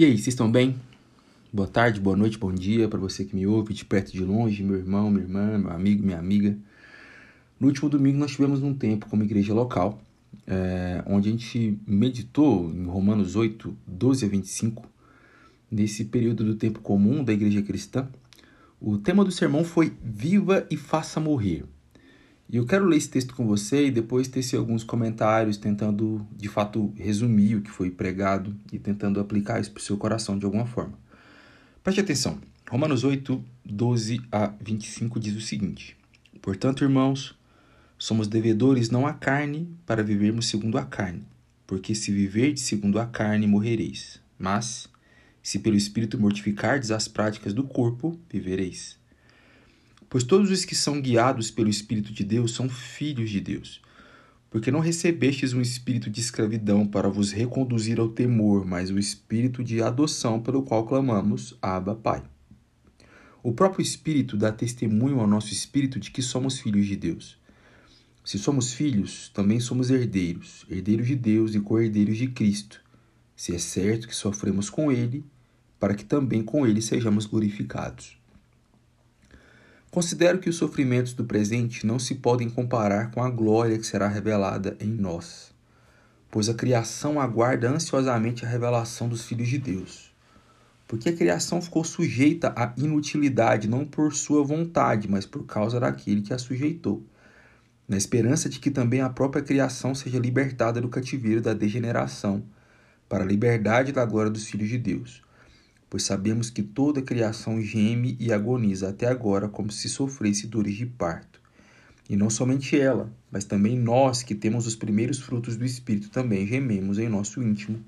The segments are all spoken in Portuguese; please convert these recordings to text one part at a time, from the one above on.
E aí, vocês estão bem? Boa tarde, boa noite, bom dia para você que me ouve de perto e de longe, meu irmão, minha irmã, meu amigo, minha amiga. No último domingo nós tivemos um tempo como igreja local, é, onde a gente meditou em Romanos 8, 12 a 25, nesse período do tempo comum da igreja cristã. O tema do sermão foi Viva e Faça Morrer. E eu quero ler esse texto com você e depois tecer alguns comentários, tentando de fato resumir o que foi pregado e tentando aplicar isso para o seu coração de alguma forma. Preste atenção. Romanos 8, 12 a 25 diz o seguinte: Portanto, irmãos, somos devedores não à carne para vivermos segundo a carne, porque se viverdes segundo a carne, morrereis. Mas, se pelo Espírito mortificardes as práticas do corpo, vivereis. Pois todos os que são guiados pelo Espírito de Deus são filhos de Deus. Porque não recebestes um espírito de escravidão para vos reconduzir ao temor, mas o espírito de adoção pelo qual clamamos, Abba, Pai. O próprio Espírito dá testemunho ao nosso espírito de que somos filhos de Deus. Se somos filhos, também somos herdeiros, herdeiros de Deus e co-herdeiros de Cristo, se é certo que sofremos com Ele, para que também com Ele sejamos glorificados. Considero que os sofrimentos do presente não se podem comparar com a glória que será revelada em nós, pois a criação aguarda ansiosamente a revelação dos filhos de Deus. Porque a criação ficou sujeita à inutilidade não por sua vontade, mas por causa daquele que a sujeitou, na esperança de que também a própria criação seja libertada do cativeiro da degeneração, para a liberdade da glória dos filhos de Deus pois sabemos que toda a criação geme e agoniza até agora como se sofresse dores de parto. E não somente ela, mas também nós que temos os primeiros frutos do Espírito também gememos em nosso íntimo,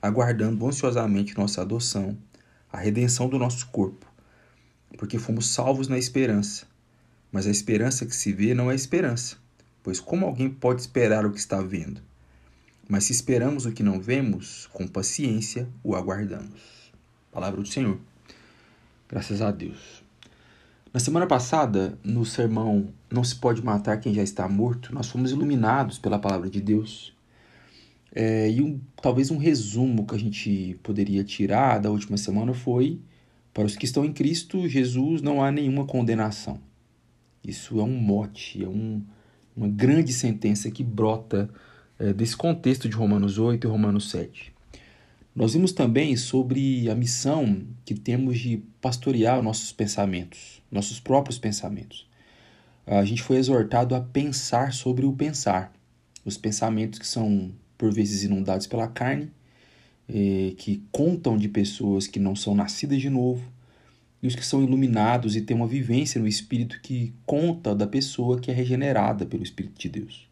aguardando ansiosamente nossa adoção, a redenção do nosso corpo, porque fomos salvos na esperança. Mas a esperança que se vê não é esperança, pois como alguém pode esperar o que está vendo? Mas se esperamos o que não vemos, com paciência o aguardamos. Palavra do Senhor. Graças a Deus. Na semana passada, no sermão Não se pode matar quem já está morto, nós fomos iluminados pela palavra de Deus. É, e um, talvez um resumo que a gente poderia tirar da última semana foi: para os que estão em Cristo Jesus não há nenhuma condenação. Isso é um mote, é um, uma grande sentença que brota é, desse contexto de Romanos 8 e Romanos 7. Nós vimos também sobre a missão que temos de pastorear nossos pensamentos, nossos próprios pensamentos. A gente foi exortado a pensar sobre o pensar, os pensamentos que são por vezes inundados pela carne, eh, que contam de pessoas que não são nascidas de novo, e os que são iluminados e têm uma vivência no Espírito que conta da pessoa que é regenerada pelo Espírito de Deus.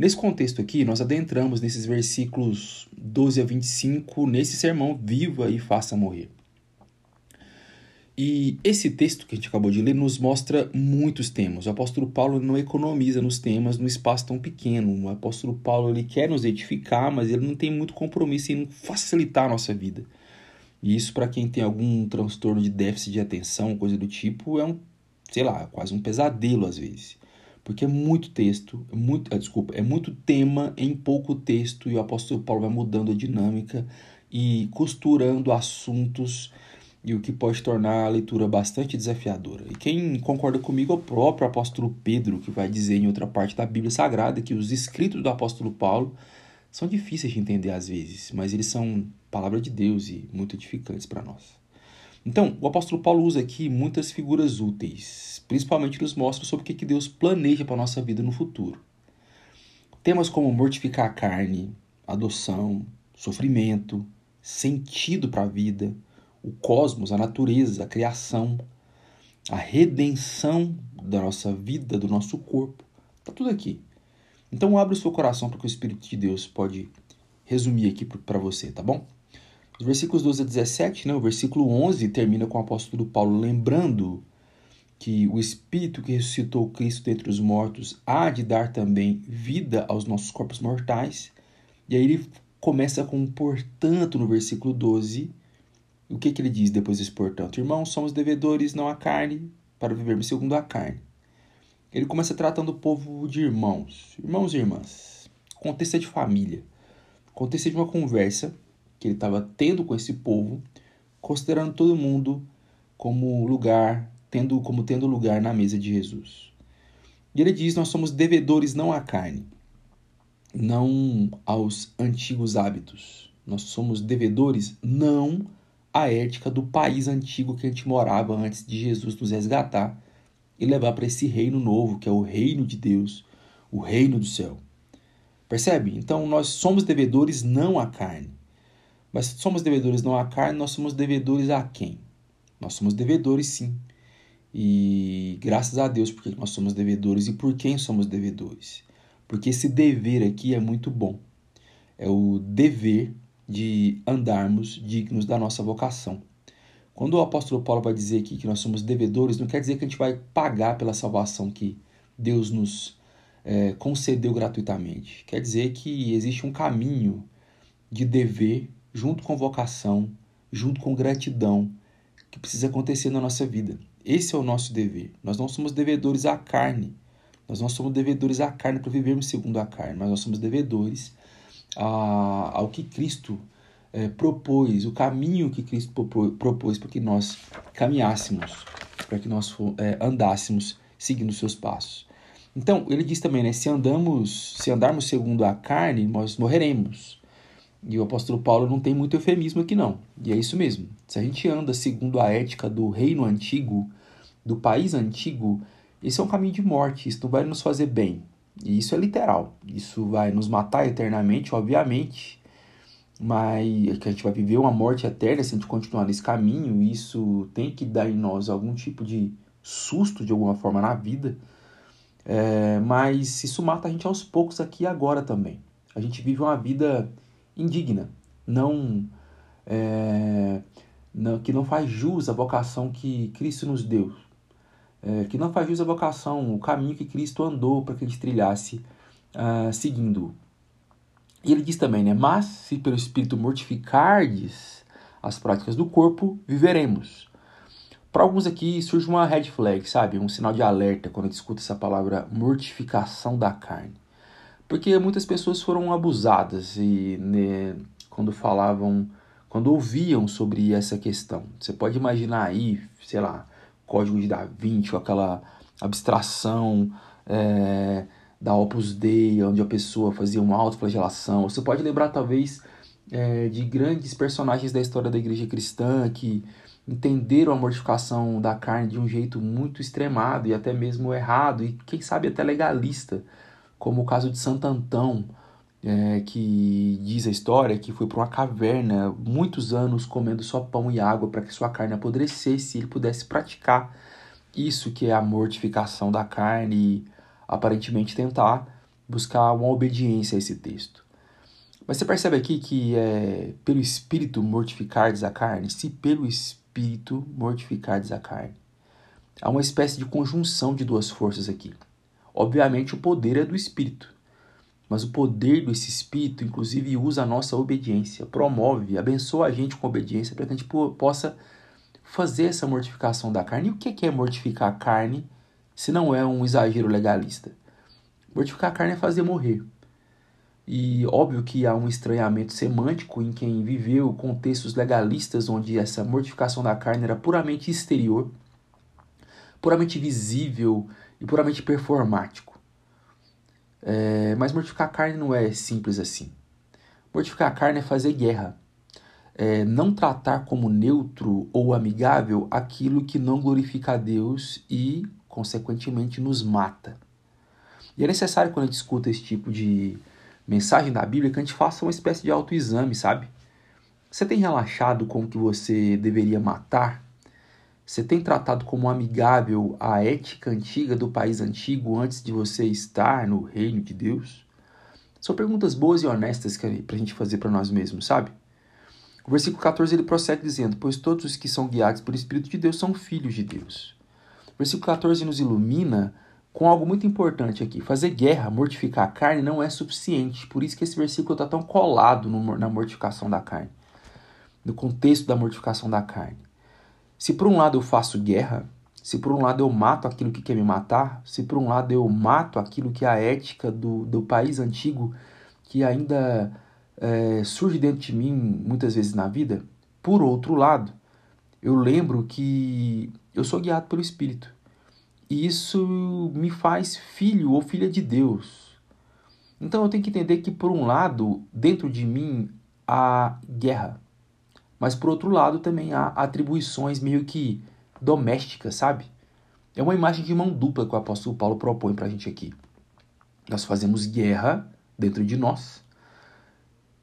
Nesse contexto aqui, nós adentramos nesses versículos 12 a 25, nesse sermão, viva e faça morrer. E esse texto que a gente acabou de ler nos mostra muitos temas. O apóstolo Paulo não economiza nos temas num espaço tão pequeno. O apóstolo Paulo ele quer nos edificar, mas ele não tem muito compromisso em facilitar a nossa vida. E isso para quem tem algum transtorno de déficit de atenção, coisa do tipo, é um, sei lá, quase um pesadelo às vezes porque é muito texto, é muito, ah, desculpa, é muito tema em pouco texto e o apóstolo Paulo vai mudando a dinâmica e costurando assuntos e o que pode tornar a leitura bastante desafiadora. E quem concorda comigo é o próprio apóstolo Pedro, que vai dizer em outra parte da Bíblia Sagrada que os escritos do apóstolo Paulo são difíceis de entender às vezes, mas eles são palavra de Deus e muito edificantes para nós. Então, o apóstolo Paulo usa aqui muitas figuras úteis, principalmente nos mostra sobre o que Deus planeja para a nossa vida no futuro. Temas como mortificar a carne, adoção, sofrimento, sentido para a vida, o cosmos, a natureza, a criação, a redenção da nossa vida, do nosso corpo, está tudo aqui. Então abre o seu coração para que o Espírito de Deus pode resumir aqui para você, tá bom? Os versículos 12 a 17, né, o versículo 11 termina com o apóstolo Paulo lembrando que o Espírito que ressuscitou Cristo dentre os mortos há de dar também vida aos nossos corpos mortais. E aí ele começa com portanto no versículo 12. O que, que ele diz depois desse portanto? Irmãos, somos devedores não a carne, para vivermos segundo a carne. Ele começa tratando o povo de irmãos, irmãos e irmãs. Contexto é de família. Contexto é de uma conversa que ele estava tendo com esse povo, considerando todo mundo como lugar, tendo como tendo lugar na mesa de Jesus. E ele diz: Nós somos devedores não à carne, não aos antigos hábitos. Nós somos devedores não à ética do país antigo que a gente morava antes de Jesus nos resgatar e levar para esse reino novo, que é o reino de Deus, o reino do céu. Percebe? Então nós somos devedores não à carne. Mas se somos devedores não à carne, nós somos devedores a quem? Nós somos devedores sim. E graças a Deus porque nós somos devedores e por quem somos devedores. Porque esse dever aqui é muito bom. É o dever de andarmos dignos da nossa vocação. Quando o apóstolo Paulo vai dizer aqui que nós somos devedores, não quer dizer que a gente vai pagar pela salvação que Deus nos é, concedeu gratuitamente. Quer dizer que existe um caminho de dever junto com vocação, junto com gratidão, que precisa acontecer na nossa vida. Esse é o nosso dever. Nós não somos devedores à carne. Nós não somos devedores à carne para vivermos segundo a carne, mas nós somos devedores a, ao que Cristo é, propôs, o caminho que Cristo propôs para que nós caminhássemos, para que nós é, andássemos seguindo os seus passos. Então, ele diz também, né, se andamos, se andarmos segundo a carne, nós morreremos. E o apóstolo Paulo não tem muito eufemismo aqui não. E é isso mesmo. Se a gente anda segundo a ética do reino antigo, do país antigo, esse é um caminho de morte, isso não vai nos fazer bem. E isso é literal. Isso vai nos matar eternamente, obviamente, mas que a gente vai viver uma morte eterna se a gente continuar nesse caminho. Isso tem que dar em nós algum tipo de susto de alguma forma na vida. É, mas isso mata a gente aos poucos aqui e agora também. A gente vive uma vida indigna, não, é, não que não faz jus à vocação que Cristo nos deu, é, que não faz jus à vocação, o caminho que Cristo andou para que gente trilhasse uh, seguindo. E ele diz também, né? Mas se pelo Espírito mortificardes as práticas do corpo, viveremos. Para alguns aqui surge uma red flag, sabe? Um sinal de alerta quando a gente escuta essa palavra mortificação da carne. Porque muitas pessoas foram abusadas e né, quando falavam, quando ouviam sobre essa questão. Você pode imaginar aí, sei lá, Código de Da Vinci, aquela abstração é, da Opus Dei, onde a pessoa fazia uma autoflagelação. Você pode lembrar, talvez, é, de grandes personagens da história da igreja cristã que entenderam a mortificação da carne de um jeito muito extremado e até mesmo errado, e quem sabe até legalista, como o caso de Santo Antão, é, que diz a história que foi para uma caverna muitos anos comendo só pão e água para que sua carne apodrecesse e ele pudesse praticar isso que é a mortificação da carne e aparentemente tentar buscar uma obediência a esse texto. Mas você percebe aqui que é pelo Espírito mortificardes a carne? Se pelo Espírito mortificardes a carne. Há uma espécie de conjunção de duas forças aqui. Obviamente o poder é do Espírito, mas o poder desse Espírito, inclusive, usa a nossa obediência, promove, abençoa a gente com obediência para que a gente possa fazer essa mortificação da carne. E o que é mortificar a carne se não é um exagero legalista? Mortificar a carne é fazer morrer. E óbvio que há um estranhamento semântico em quem viveu contextos legalistas onde essa mortificação da carne era puramente exterior, puramente visível e puramente performático. É, mas mortificar a carne não é simples assim. Mortificar a carne é fazer guerra. É não tratar como neutro ou amigável aquilo que não glorifica a Deus e, consequentemente, nos mata. E é necessário, quando a gente escuta esse tipo de mensagem da Bíblia, que a gente faça uma espécie de autoexame, sabe? Você tem relaxado com o que você deveria matar? Você tem tratado como amigável a ética antiga do país antigo antes de você estar no reino de Deus? São perguntas boas e honestas para a gente fazer para nós mesmos, sabe? O versículo 14 ele prossegue dizendo: Pois todos os que são guiados pelo Espírito de Deus são filhos de Deus. O versículo 14 nos ilumina com algo muito importante aqui. Fazer guerra, mortificar a carne não é suficiente. Por isso que esse versículo está tão colado no, na mortificação da carne, no contexto da mortificação da carne. Se por um lado eu faço guerra, se por um lado eu mato aquilo que quer me matar, se por um lado eu mato aquilo que é a ética do, do país antigo que ainda é, surge dentro de mim muitas vezes na vida. Por outro lado, eu lembro que eu sou guiado pelo Espírito. E isso me faz filho ou filha de Deus. Então eu tenho que entender que, por um lado, dentro de mim há guerra. Mas, por outro lado, também há atribuições meio que domésticas, sabe? É uma imagem de mão dupla que o apóstolo Paulo propõe para a gente aqui. Nós fazemos guerra dentro de nós,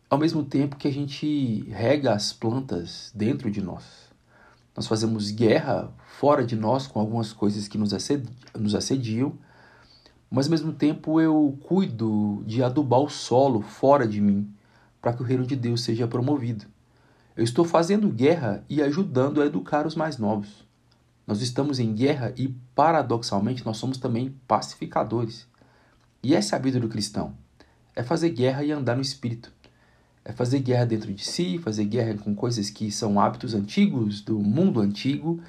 ao mesmo tempo que a gente rega as plantas dentro de nós. Nós fazemos guerra fora de nós com algumas coisas que nos, nos assediam, mas ao mesmo tempo eu cuido de adubar o solo fora de mim, para que o reino de Deus seja promovido. Eu estou fazendo guerra e ajudando a educar os mais novos. Nós estamos em guerra e, paradoxalmente, nós somos também pacificadores. E essa é a vida do cristão: é fazer guerra e andar no espírito é fazer guerra dentro de si, fazer guerra com coisas que são hábitos antigos do mundo antigo,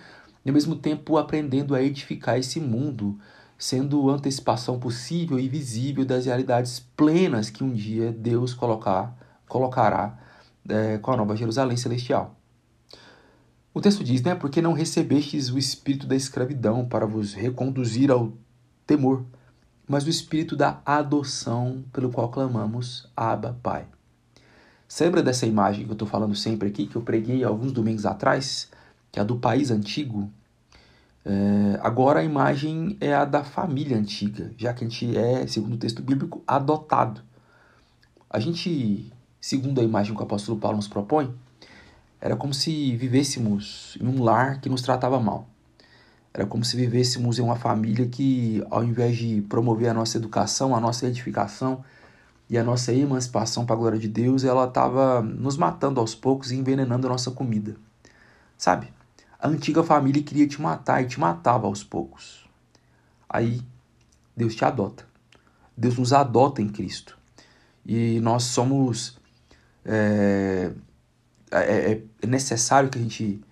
e ao mesmo tempo aprendendo a edificar esse mundo, sendo antecipação possível e visível das realidades plenas que um dia Deus colocar, colocará é, com a nova Jerusalém celestial. O texto diz, né? Porque não recebestes o espírito da escravidão para vos reconduzir ao temor, mas o espírito da adoção pelo qual clamamos, Abba, Pai. Você lembra dessa imagem que eu estou falando sempre aqui, que eu preguei alguns domingos atrás, que é a do país antigo? É, agora a imagem é a da família antiga, já que a gente é, segundo o texto bíblico, adotado. A gente, segundo a imagem que o apóstolo Paulo nos propõe, era como se vivêssemos em um lar que nos tratava mal. Era como se vivêssemos em uma família que, ao invés de promover a nossa educação, a nossa edificação, e a nossa emancipação para a glória de Deus, ela estava nos matando aos poucos e envenenando a nossa comida. Sabe? A antiga família queria te matar e te matava aos poucos. Aí Deus te adota. Deus nos adota em Cristo. E nós somos. É, é, é, é necessário que a gente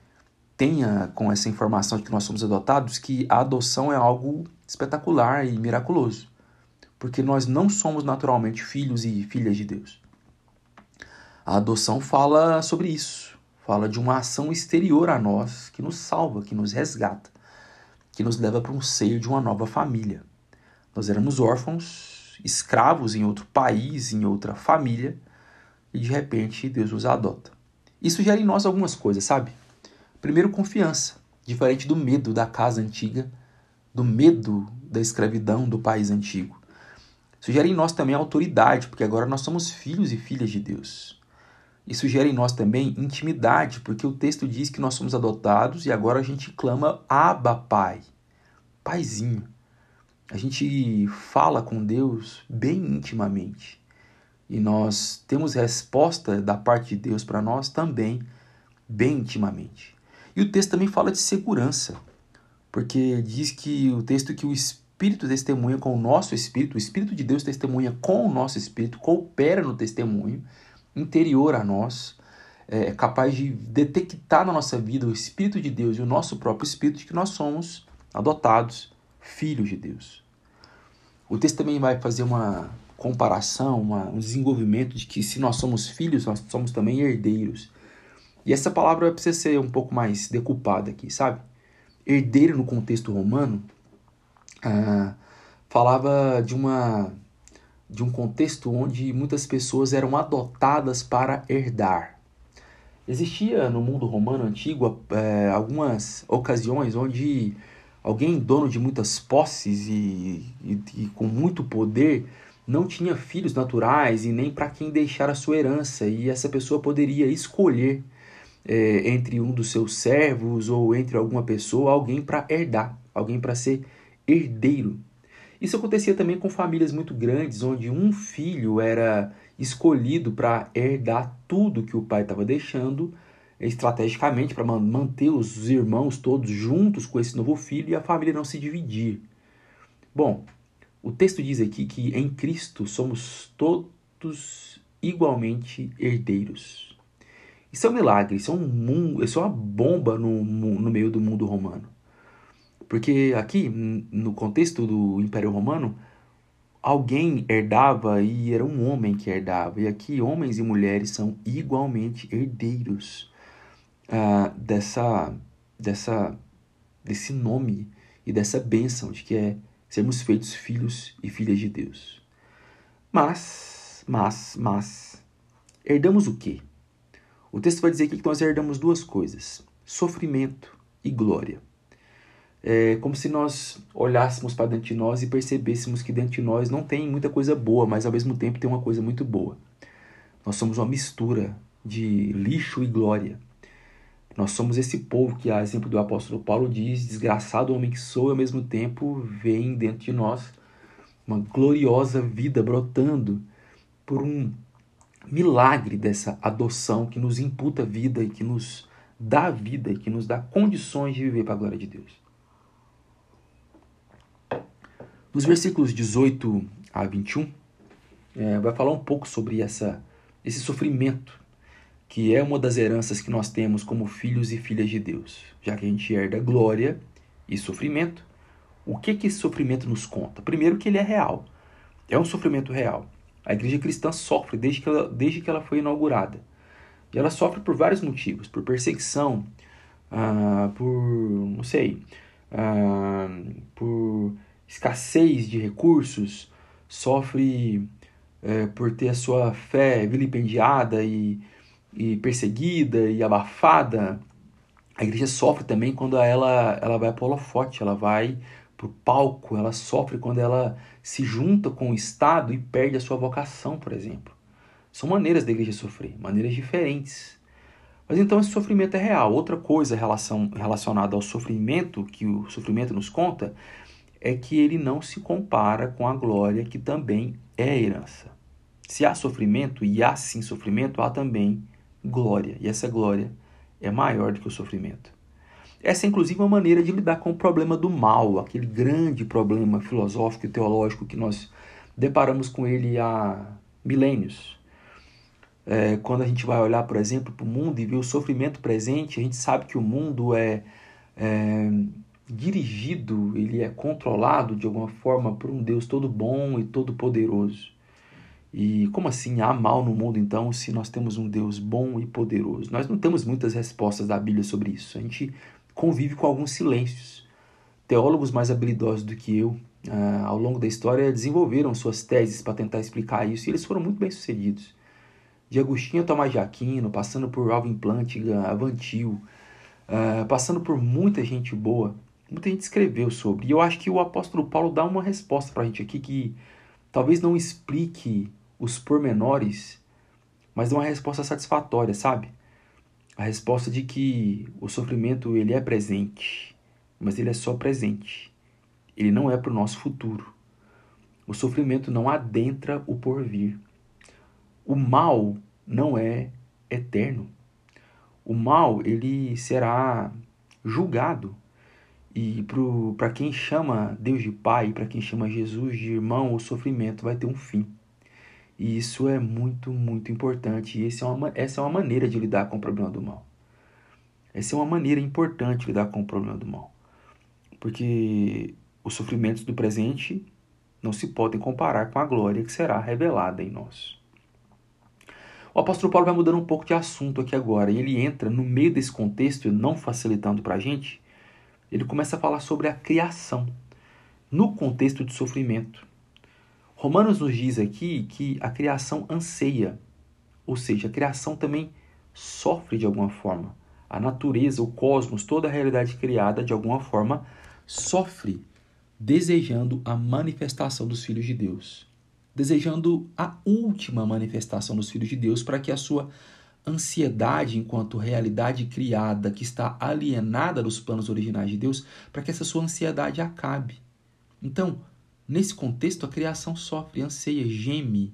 tenha com essa informação de que nós somos adotados que a adoção é algo espetacular e miraculoso porque nós não somos naturalmente filhos e filhas de Deus. A adoção fala sobre isso, fala de uma ação exterior a nós que nos salva, que nos resgata, que nos leva para um seio de uma nova família. Nós éramos órfãos, escravos em outro país, em outra família, e de repente Deus nos adota. Isso gera em nós algumas coisas, sabe? Primeiro, confiança, diferente do medo da casa antiga, do medo da escravidão do país antigo. Isso gera em nós também autoridade, porque agora nós somos filhos e filhas de Deus. Isso gera em nós também intimidade, porque o texto diz que nós somos adotados e agora a gente clama Abba Pai, Paizinho. A gente fala com Deus bem intimamente. E nós temos resposta da parte de Deus para nós também bem intimamente. E o texto também fala de segurança, porque diz que o texto que o Espírito testemunha com o nosso espírito, o Espírito de Deus testemunha com o nosso espírito, coopera no testemunho interior a nós, é capaz de detectar na nossa vida o Espírito de Deus e o nosso próprio espírito de que nós somos adotados, filhos de Deus. O texto também vai fazer uma comparação, uma, um desenvolvimento de que se nós somos filhos, nós somos também herdeiros. E essa palavra precisa ser um pouco mais decupada aqui, sabe? Herdeiro no contexto romano ah, falava de uma de um contexto onde muitas pessoas eram adotadas para herdar. Existia no mundo romano antigo é, algumas ocasiões onde alguém dono de muitas posses e, e, e com muito poder não tinha filhos naturais e nem para quem deixar a sua herança, e essa pessoa poderia escolher é, entre um dos seus servos ou entre alguma pessoa alguém para herdar, alguém para ser herdeiro. Isso acontecia também com famílias muito grandes, onde um filho era escolhido para herdar tudo que o pai estava deixando, estrategicamente, para manter os irmãos todos juntos com esse novo filho e a família não se dividir. Bom, o texto diz aqui que em Cristo somos todos igualmente herdeiros. Isso é um milagre, isso é, um mundo, isso é uma bomba no, no meio do mundo romano. Porque aqui, no contexto do Império Romano, alguém herdava e era um homem que herdava. E aqui homens e mulheres são igualmente herdeiros ah, dessa, dessa, desse nome e dessa bênção de que é sermos feitos filhos e filhas de Deus. Mas, mas, mas, herdamos o quê? O texto vai dizer aqui que nós herdamos duas coisas: sofrimento e glória. É como se nós olhássemos para dentro de nós e percebêssemos que dentro de nós não tem muita coisa boa, mas ao mesmo tempo tem uma coisa muito boa. Nós somos uma mistura de lixo e glória. Nós somos esse povo que, a exemplo do apóstolo Paulo diz, desgraçado homem que sou, e ao mesmo tempo vem dentro de nós uma gloriosa vida brotando por um milagre dessa adoção que nos imputa vida e que nos dá vida e que nos dá condições de viver para a glória de Deus. Nos versículos 18 a 21, é, vai falar um pouco sobre essa, esse sofrimento, que é uma das heranças que nós temos como filhos e filhas de Deus. Já que a gente herda glória e sofrimento, o que, que esse sofrimento nos conta? Primeiro, que ele é real. É um sofrimento real. A igreja cristã sofre desde que ela, desde que ela foi inaugurada. E ela sofre por vários motivos: por perseguição, ah, por, não sei, ah, por escassez de recursos, sofre é, por ter a sua fé vilipendiada e, e perseguida e abafada. A igreja sofre também quando ela, ela vai para o holofote, ela vai para o palco, ela sofre quando ela se junta com o Estado e perde a sua vocação, por exemplo. São maneiras da igreja sofrer, maneiras diferentes. Mas então esse sofrimento é real. Outra coisa relação, relacionada ao sofrimento, que o sofrimento nos conta, é que ele não se compara com a glória que também é herança. Se há sofrimento, e há sim sofrimento, há também glória. E essa glória é maior do que o sofrimento. Essa é inclusive uma maneira de lidar com o problema do mal, aquele grande problema filosófico e teológico que nós deparamos com ele há milênios. É, quando a gente vai olhar, por exemplo, para o mundo e ver o sofrimento presente, a gente sabe que o mundo é, é dirigido, ele é controlado de alguma forma por um Deus todo bom e todo poderoso. E como assim há mal no mundo então se nós temos um Deus bom e poderoso? Nós não temos muitas respostas da Bíblia sobre isso. A gente convive com alguns silêncios. Teólogos mais habilidosos do que eu, ah, ao longo da história, desenvolveram suas teses para tentar explicar isso e eles foram muito bem sucedidos. De Agostinho Tomás de Aquino, passando por Alvin Plantinga, Avantil, ah, passando por muita gente boa, muita gente escreveu sobre. E eu acho que o apóstolo Paulo dá uma resposta para a gente aqui que talvez não explique os pormenores, mas dá uma resposta satisfatória, sabe? A resposta de que o sofrimento ele é presente, mas ele é só presente. Ele não é para o nosso futuro. O sofrimento não adentra o porvir. O mal não é eterno. O mal ele será julgado e para quem chama Deus de Pai, para quem chama Jesus de irmão, o sofrimento vai ter um fim. E isso é muito, muito importante. E essa é, uma, essa é uma maneira de lidar com o problema do mal. Essa é uma maneira importante de lidar com o problema do mal. Porque os sofrimentos do presente não se podem comparar com a glória que será revelada em nós. O apóstolo Paulo vai mudando um pouco de assunto aqui agora. E ele entra no meio desse contexto, não facilitando para a gente, ele começa a falar sobre a criação no contexto de sofrimento. Romanos nos diz aqui que a criação anseia, ou seja, a criação também sofre de alguma forma. A natureza, o cosmos, toda a realidade criada de alguma forma sofre, desejando a manifestação dos filhos de Deus, desejando a última manifestação dos filhos de Deus para que a sua ansiedade enquanto realidade criada que está alienada dos planos originais de Deus, para que essa sua ansiedade acabe. Então, nesse contexto, a criação sofre, anseia, geme.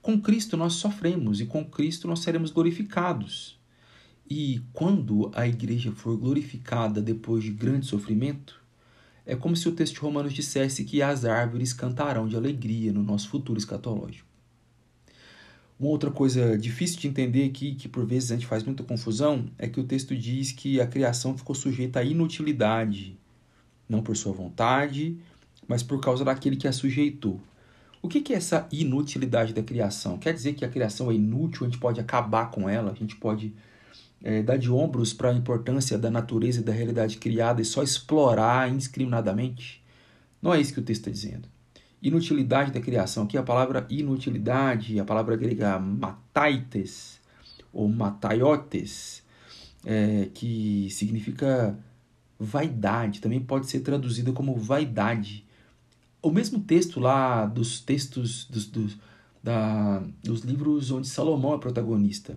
Com Cristo nós sofremos e com Cristo nós seremos glorificados. E quando a igreja for glorificada depois de grande sofrimento, é como se o texto de Romanos dissesse que as árvores cantarão de alegria no nosso futuro escatológico. Uma outra coisa difícil de entender aqui, que por vezes a gente faz muita confusão, é que o texto diz que a criação ficou sujeita à inutilidade, não por sua vontade, mas por causa daquele que a sujeitou. O que, é essa inutilidade da criação? Quer dizer que a criação é inútil, a gente pode acabar com ela, a gente pode é, dar de ombros para a importância da natureza e da realidade criada e só explorar indiscriminadamente? Não é isso que o texto está dizendo. Inutilidade da criação. Aqui a palavra inutilidade, a palavra grega mataites ou mataiotes, é, que significa vaidade, também pode ser traduzida como vaidade. O mesmo texto lá dos textos dos, dos, da, dos livros onde Salomão é protagonista.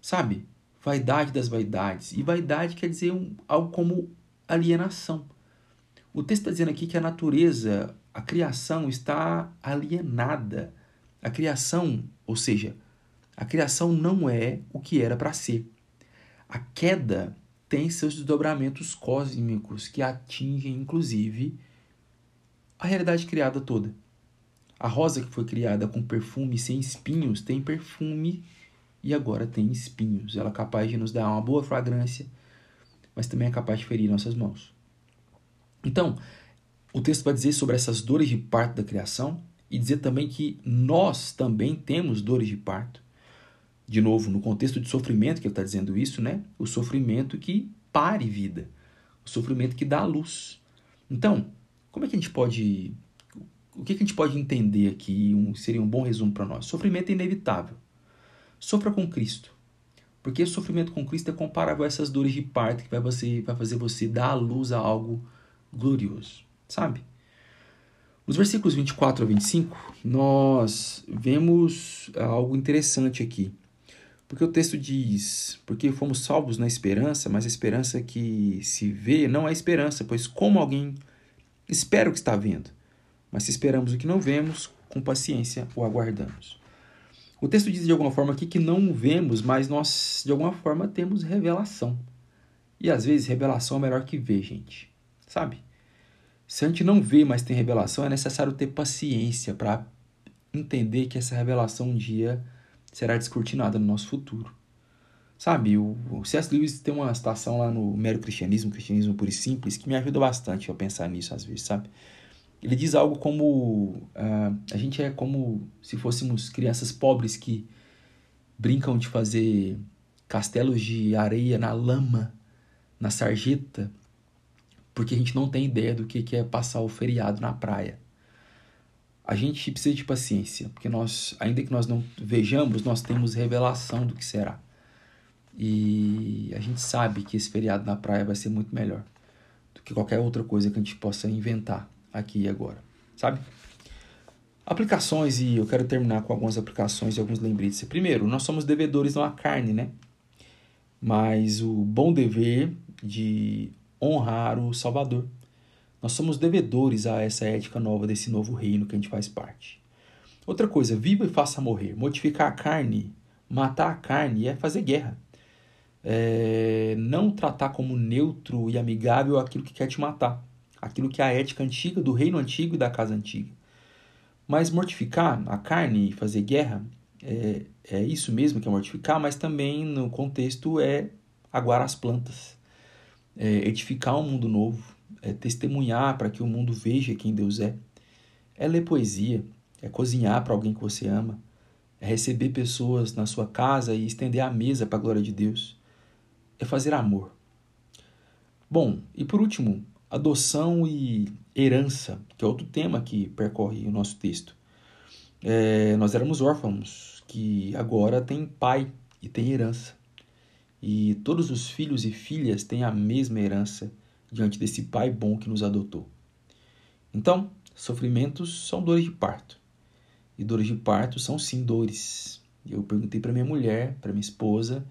Sabe? Vaidade das vaidades. E vaidade quer dizer um, algo como alienação. O texto está dizendo aqui que a natureza, a criação está alienada. A criação, ou seja, a criação não é o que era para ser. A queda tem seus desdobramentos cósmicos que atingem, inclusive, a realidade criada toda. A rosa que foi criada com perfume sem espinhos tem perfume e agora tem espinhos. Ela é capaz de nos dar uma boa fragrância, mas também é capaz de ferir nossas mãos. Então, o texto vai dizer sobre essas dores de parto da criação e dizer também que nós também temos dores de parto de novo, no contexto de sofrimento que ele está dizendo isso, né? O sofrimento que pare vida, o sofrimento que dá luz. Então, como é que a gente pode. O que, a gente pode entender aqui? Um, seria um bom resumo para nós. Sofrimento é inevitável. Sofra com Cristo. Porque o sofrimento com Cristo é comparável a essas dores de parto que vai, você, vai fazer você dar a luz a algo glorioso. Sabe? Nos versículos 24 a 25, nós vemos algo interessante aqui. Porque o texto diz: Porque fomos salvos na esperança, mas a esperança que se vê não é esperança, pois como alguém espera o que está vendo? Mas se esperamos o que não vemos, com paciência o aguardamos. O texto diz de alguma forma aqui que não vemos, mas nós de alguma forma temos revelação. E às vezes revelação é melhor que ver, gente. Sabe? Se a gente não vê, mas tem revelação, é necessário ter paciência para entender que essa revelação um dia será descortinada no nosso futuro. Sabe, o, C.S. Lewis tem uma citação lá no Mero Cristianismo, Cristianismo Puro e Simples, que me ajuda bastante a pensar nisso às vezes, sabe? Ele diz algo como: uh, a gente é como se fôssemos crianças pobres que brincam de fazer castelos de areia na lama, na sarjeta, porque a gente não tem ideia do que é passar o feriado na praia a gente precisa de paciência, porque nós, ainda que nós não vejamos, nós temos revelação do que será. E a gente sabe que esse feriado na praia vai ser muito melhor do que qualquer outra coisa que a gente possa inventar aqui e agora, sabe? Aplicações, e eu quero terminar com algumas aplicações e alguns lembretes. Primeiro, nós somos devedores não à carne, né? Mas o bom dever de honrar o Salvador. Nós somos devedores a essa ética nova desse novo reino que a gente faz parte. Outra coisa, viva e faça morrer. Modificar a carne, matar a carne é fazer guerra. É não tratar como neutro e amigável aquilo que quer te matar. Aquilo que é a ética antiga do reino antigo e da casa antiga. Mas mortificar a carne e fazer guerra é, é isso mesmo que é mortificar, mas também no contexto é aguar as plantas, é edificar um mundo novo, é testemunhar para que o mundo veja quem Deus é. É ler poesia, é cozinhar para alguém que você ama, é receber pessoas na sua casa e estender a mesa para a glória de Deus. É fazer amor. Bom, e por último, adoção e herança, que é outro tema que percorre o nosso texto. É, nós éramos órfãos, que agora tem pai e tem herança. E todos os filhos e filhas têm a mesma herança diante desse pai bom que nos adotou. Então, sofrimentos são dores de parto. E dores de parto são sim dores. Eu perguntei para minha mulher, para minha esposa,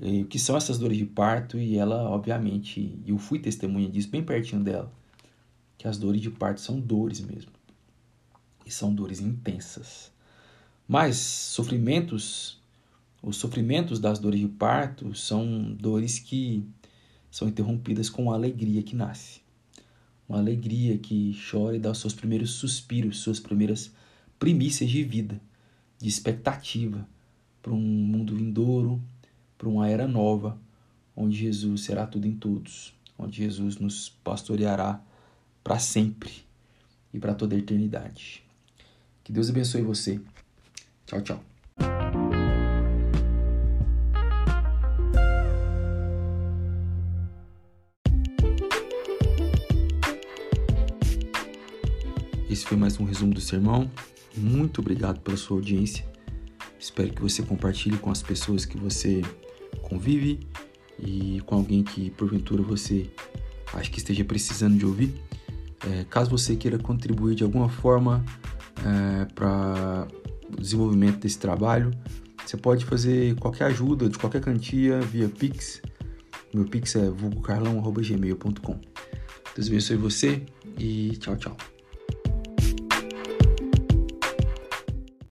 eh, o que são essas dores de parto e ela, obviamente, eu fui testemunha disso bem pertinho dela, que as dores de parto são dores mesmo. E são dores intensas. Mas sofrimentos, os sofrimentos das dores de parto são dores que são interrompidas com a alegria que nasce. Uma alegria que chora e dá os seus primeiros suspiros, suas primeiras primícias de vida, de expectativa para um mundo vindouro, para uma era nova, onde Jesus será tudo em todos, onde Jesus nos pastoreará para sempre e para toda a eternidade. Que Deus abençoe você. Tchau, tchau. Foi mais um resumo do sermão. Muito obrigado pela sua audiência. Espero que você compartilhe com as pessoas que você convive e com alguém que porventura você acha que esteja precisando de ouvir. É, caso você queira contribuir de alguma forma é, para o desenvolvimento desse trabalho, você pode fazer qualquer ajuda de qualquer quantia via Pix. Meu Pix é vulgocarlão.gmail.com. Deus abençoe você e tchau, tchau.